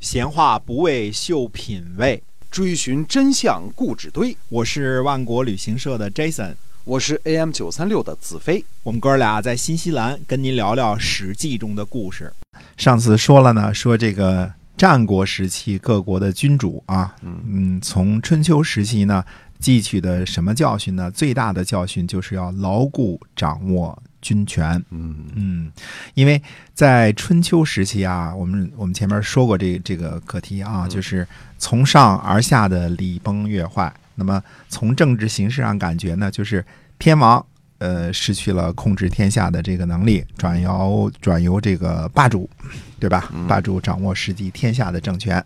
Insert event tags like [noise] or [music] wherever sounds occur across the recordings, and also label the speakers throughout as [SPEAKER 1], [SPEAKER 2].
[SPEAKER 1] 闲话不为秀品味，
[SPEAKER 2] 追寻真相故纸堆。
[SPEAKER 1] 我是万国旅行社的 Jason，
[SPEAKER 2] 我是 AM 九三六的子飞。
[SPEAKER 1] 我们哥俩在新西兰跟您聊聊《史记》中的故事。上次说了呢，说这个战国时期各国的君主啊，嗯，从春秋时期呢汲取的什么教训呢？最大的教训就是要牢固掌握。军权，
[SPEAKER 2] 嗯
[SPEAKER 1] 嗯，因为在春秋时期啊，我们我们前面说过这这个课题啊，就是从上而下的礼崩乐坏。那么从政治形势上感觉呢，就是天王呃失去了控制天下的这个能力，转由转由这个霸主，对吧？霸主掌握实际天下的政权。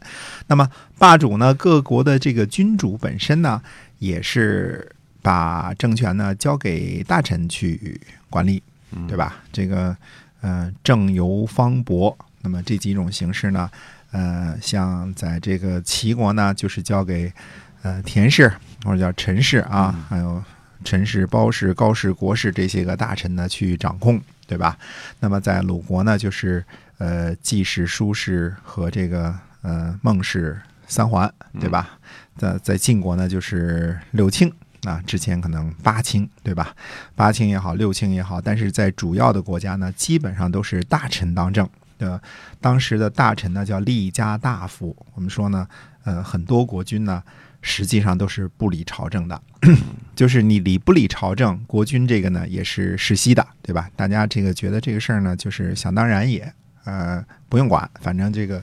[SPEAKER 1] 那么霸主呢，各国的这个君主本身呢，也是。把政权呢交给大臣去管理，对吧？这个呃，政由方伯。那么这几种形式呢，呃，像在这个齐国呢，就是交给呃田氏或者叫陈氏啊，还有陈氏、包氏、高氏、国氏这些个大臣呢去掌控，对吧？那么在鲁国呢，就是呃季氏、舒氏和这个呃孟氏三环，对吧？在在晋国呢，就是六卿。啊，之前可能八卿对吧？八卿也好，六卿也好，但是在主要的国家呢，基本上都是大臣当政的。当时的大臣呢叫立家大夫。我们说呢，呃，很多国君呢，实际上都是不理朝政的，[clears throat] 就是你理不理朝政，国君这个呢也是世袭的，对吧？大家这个觉得这个事儿呢，就是想当然也，呃，不用管，反正这个。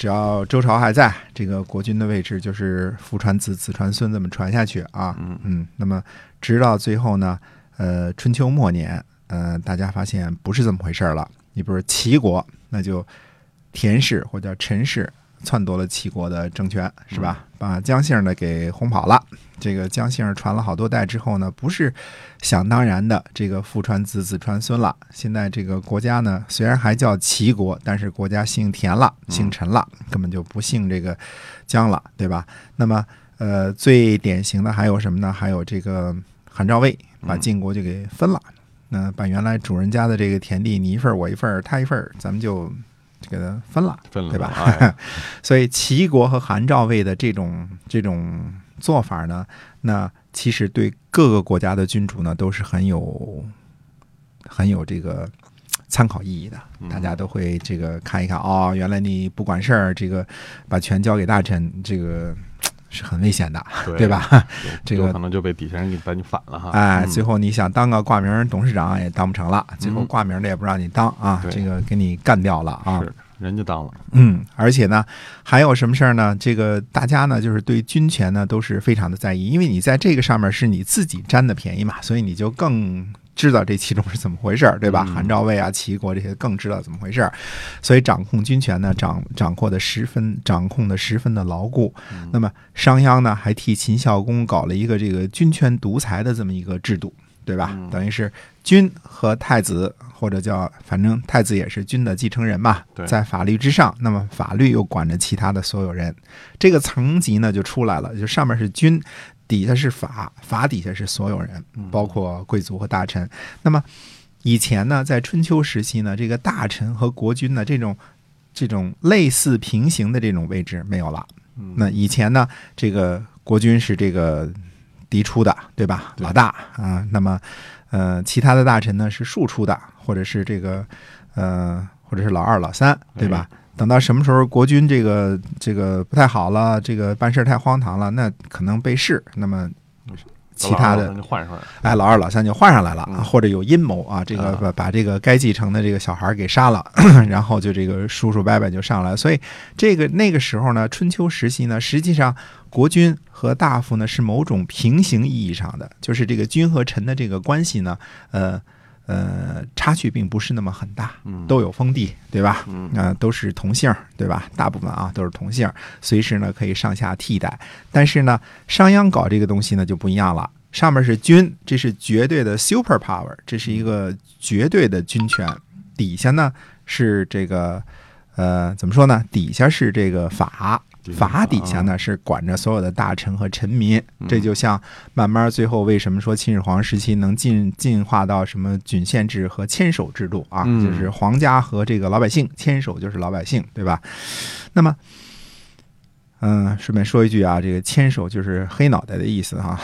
[SPEAKER 1] 只要周朝还在，这个国君的位置就是父传子，子传孙，这么传下去啊。
[SPEAKER 2] 嗯
[SPEAKER 1] 嗯。那么直到最后呢，呃，春秋末年，呃，大家发现不是这么回事儿了。你比如齐国，那就田氏或者陈氏。篡夺了齐国的政权，是吧？把姜姓的给轰跑了。这个姜姓传了好多代之后呢，不是想当然的这个父传子，子传孙了。现在这个国家呢，虽然还叫齐国，但是国家姓田了，姓陈了，根本就不姓这个姜了，对吧？那么，呃，最典型的还有什么呢？还有这个韩赵魏把晋国就给分了，那把原来主人家的这个田地你一份我一份他一份咱们就。给它分了，
[SPEAKER 2] 分了，
[SPEAKER 1] 对吧？[laughs] 所以齐国和韩赵魏的这种这种做法呢，那其实对各个国家的君主呢都是很有很有这个参考意义的。大家都会这个看一看哦，原来你不管事儿，这个把权交给大臣，这个。是很危险的，对吧？这个
[SPEAKER 2] 可能就被底下人给把你反了哈。
[SPEAKER 1] 哎，最后你想当个挂名董事长也当不成了，最后挂名的也不让你当啊，这个给你干掉了啊。
[SPEAKER 2] 是，人家当了。
[SPEAKER 1] 嗯，而且呢，还有什么事儿呢？这个大家呢，就是对军权呢都是非常的在意，因为你在这个上面是你自己占的便宜嘛，所以你就更。知道这其中是怎么回事儿，对吧？韩赵魏啊、齐国这些更知道怎么回事儿，所以掌控军权呢，掌掌握的十分掌控的十分的牢固。那么商鞅呢，还替秦孝公搞了一个这个军权独裁的这么一个制度，对吧？等于是君和太子，或者叫反正太子也是君的继承人嘛，在法律之上，那么法律又管着其他的所有人，这个层级呢就出来了，就上面是君。底下是法，法底下是所有人，包括贵族和大臣。那么以前呢，在春秋时期呢，这个大臣和国君呢，这种这种类似平行的这种位置没有了。那以前呢，这个国君是这个嫡出的，对吧？老大啊。那么呃，其他的大臣呢是庶出的，或者是这个呃，或者是老二、老三，对吧？等到什么时候国君这个这个不太好了，这个办事太荒唐了，那可能被弑。那么其他的哎，老二老三就换上来了，或者有阴谋啊，这个把把这个该继承的这个小孩给杀了，[coughs] 然后就这个叔叔伯伯就上来。所以这个那个时候呢，春秋时期呢，实际上国君和大夫呢是某种平行意义上的，就是这个君和臣的这个关系呢，呃。呃，差距并不是那么很大，都有封地，对吧？啊，都是同姓，对吧？大部分啊都是同姓，随时呢可以上下替代。但是呢，商鞅搞这个东西呢就不一样了，上面是君，这是绝对的 super power，这是一个绝对的军权，底下呢是这个呃怎么说呢？底下是这个法法底下呢是管着所有的大臣和臣民。这就像慢慢最后为什么说秦始皇时期能进进化到什么郡县制和牵手制度啊？就是皇家和这个老百姓牵手就是老百姓，对吧？那么。嗯，顺便说一句啊，这个牵手就是黑脑袋的意思哈，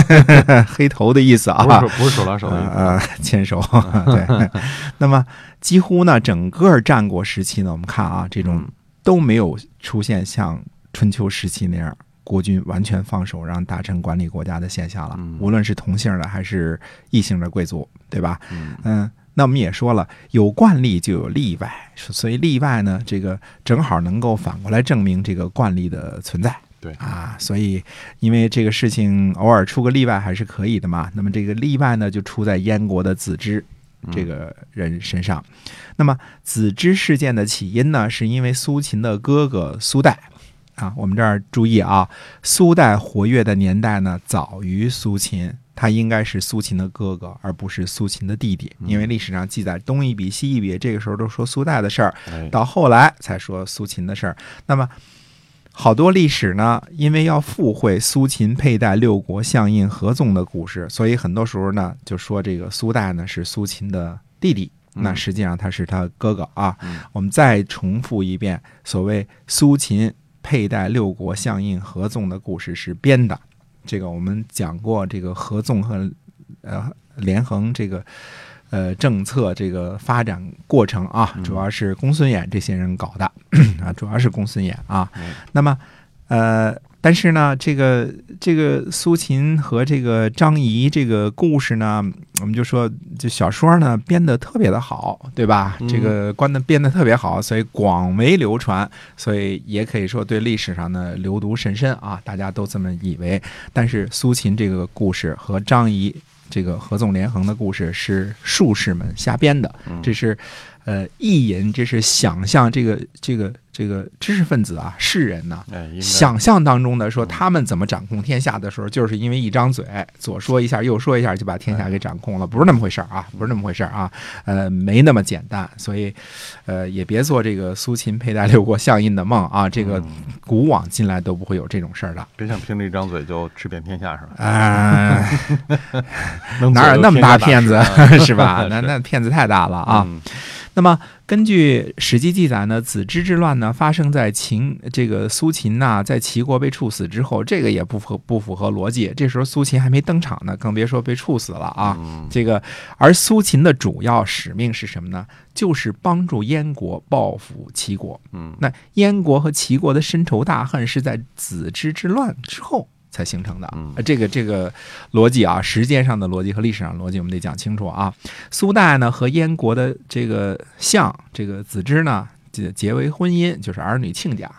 [SPEAKER 1] [laughs] 黑头的意思啊，
[SPEAKER 2] 不是不是手拉手的
[SPEAKER 1] 呃，牵手 [laughs] 对。那么几乎呢，整个战国时期呢，我们看啊，这种都没有出现像春秋时期那样国君完全放手让大臣管理国家的现象了。无论是同姓的还是异姓的贵族，对吧？嗯。那我们也说了，有惯例就有例外，所以例外呢，这个正好能够反过来证明这个惯例的存在。
[SPEAKER 2] 对
[SPEAKER 1] 啊，所以因为这个事情偶尔出个例外还是可以的嘛。那么这个例外呢，就出在燕国的子之这个人身上。那么子之事件的起因呢，是因为苏秦的哥哥苏代啊。我们这儿注意啊，苏代活跃的年代呢，早于苏秦。他应该是苏秦的哥哥，而不是苏秦的弟弟，因为历史上记载东一笔西一笔，这个时候都说苏代的事儿，到后来才说苏秦的事儿。那么好多历史呢，因为要附会苏秦佩戴六国相印合纵的故事，所以很多时候呢就说这个苏代呢是苏秦的弟弟，那实际上他是他哥哥啊。我们再重复一遍，所谓苏秦佩戴六国相印合纵的故事是编的。这个我们讲过，这个合纵和呃连横这个呃政策这个发展过程啊，主要是公孙衍这些人搞的 [coughs] 啊，主要是公孙衍啊。那么呃。但是呢，这个这个苏秦和这个张仪这个故事呢，我们就说这小说呢编得特别的好，对吧？这个关的编得特别好，所以广为流传，所以也可以说对历史上的流毒甚深啊，大家都这么以为。但是苏秦这个故事和张仪这个合纵连横的故事是术士们瞎编的，这是。呃，意淫这是想象，这个这个这个知识分子啊，世人呢，想象当中的说他们怎么掌控天下的时候，就是因为一张嘴，左说一下，右说一下，就把天下给掌控了，不是那么回事儿啊，不是那么回事儿啊，呃，没那么简单，所以，呃，也别做这个苏秦佩戴六国相印的梦啊，这个古往今来都不会有这种事儿的。
[SPEAKER 2] 别想凭着一张嘴就吃遍天下是吧？
[SPEAKER 1] 啊，[laughs] [laughs] 哪有那么大骗子 [laughs] 是吧？那那骗子太大了啊。那么，根据史记记载呢，子之之乱呢发生在秦这个苏秦呐，在齐国被处死之后，这个也不符不符合逻辑。这时候苏秦还没登场呢，更别说被处死了啊。这个，而苏秦的主要使命是什么呢？就是帮助燕国报复齐国。
[SPEAKER 2] 嗯，
[SPEAKER 1] 那燕国和齐国的深仇大恨是在子之之乱之后。才形成的，这个这个逻辑啊，时间上的逻辑和历史上逻辑，我们得讲清楚啊。苏代呢和燕国的这个相，这个子之呢结结为婚姻，就是儿女亲家。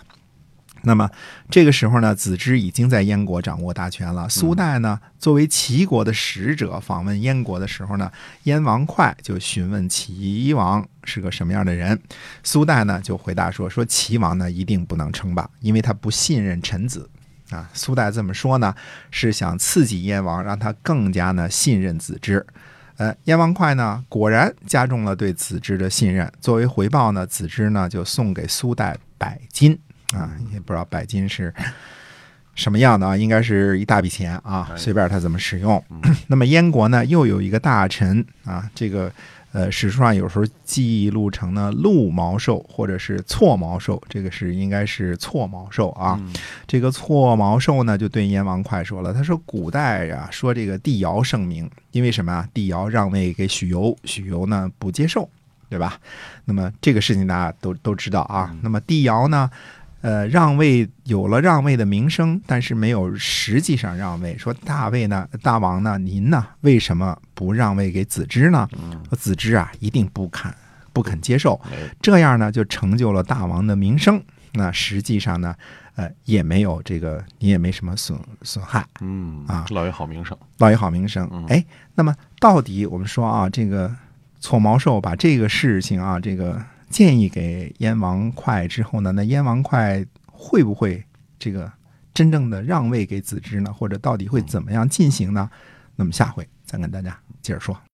[SPEAKER 1] 那么这个时候呢，子之已经在燕国掌握大权了。苏代呢作为齐国的使者访问燕国的时候呢，燕王哙就询问齐王是个什么样的人。苏代呢就回答说：说齐王呢一定不能称霸，因为他不信任臣子。啊，苏代这么说呢，是想刺激燕王，让他更加呢信任子之。呃，燕王哙呢，果然加重了对子之的信任。作为回报呢，子之呢就送给苏代百金啊，也不知道百金是什么样的啊，应该是一大笔钱啊，随便他怎么使用。[clears throat] 那么燕国呢，又有一个大臣啊，这个。呃，史书上有时候记录成呢鹿毛兽或者是错毛兽，这个是应该是错毛兽啊。这个错毛兽呢，就对燕王哙说了，他说古代呀说这个帝尧圣明，因为什么啊？帝尧让位给许由，许由呢不接受，对吧？那么这个事情大家都都知道啊。那么帝尧呢？呃，让位有了让位的名声，但是没有实际上让位。说大位呢，大王呢，您呢，为什么不让位给子之呢？子之啊，一定不肯不肯接受。这样呢，就成就了大王的名声。那实际上呢，呃，也没有这个，你也没什么损损害。
[SPEAKER 2] 嗯
[SPEAKER 1] 啊，
[SPEAKER 2] 落一好名声，
[SPEAKER 1] 落一好名声。哎，那么到底我们说啊，这个错毛兽把这个事情啊，这个。建议给燕王哙之后呢，那燕王哙会不会这个真正的让位给子之呢？或者到底会怎么样进行呢？那么下回再跟大家接着说。